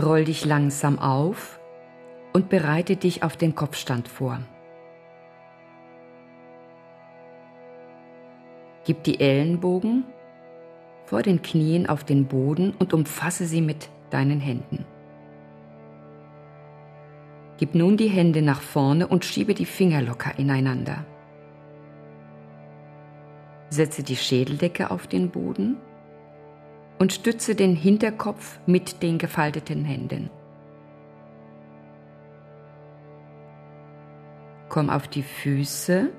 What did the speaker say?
Roll dich langsam auf und bereite dich auf den Kopfstand vor. Gib die Ellenbogen vor den Knien auf den Boden und umfasse sie mit deinen Händen. Gib nun die Hände nach vorne und schiebe die Finger locker ineinander. Setze die Schädeldecke auf den Boden und stütze den Hinterkopf mit den gefalteten Händen. Komm auf die Füße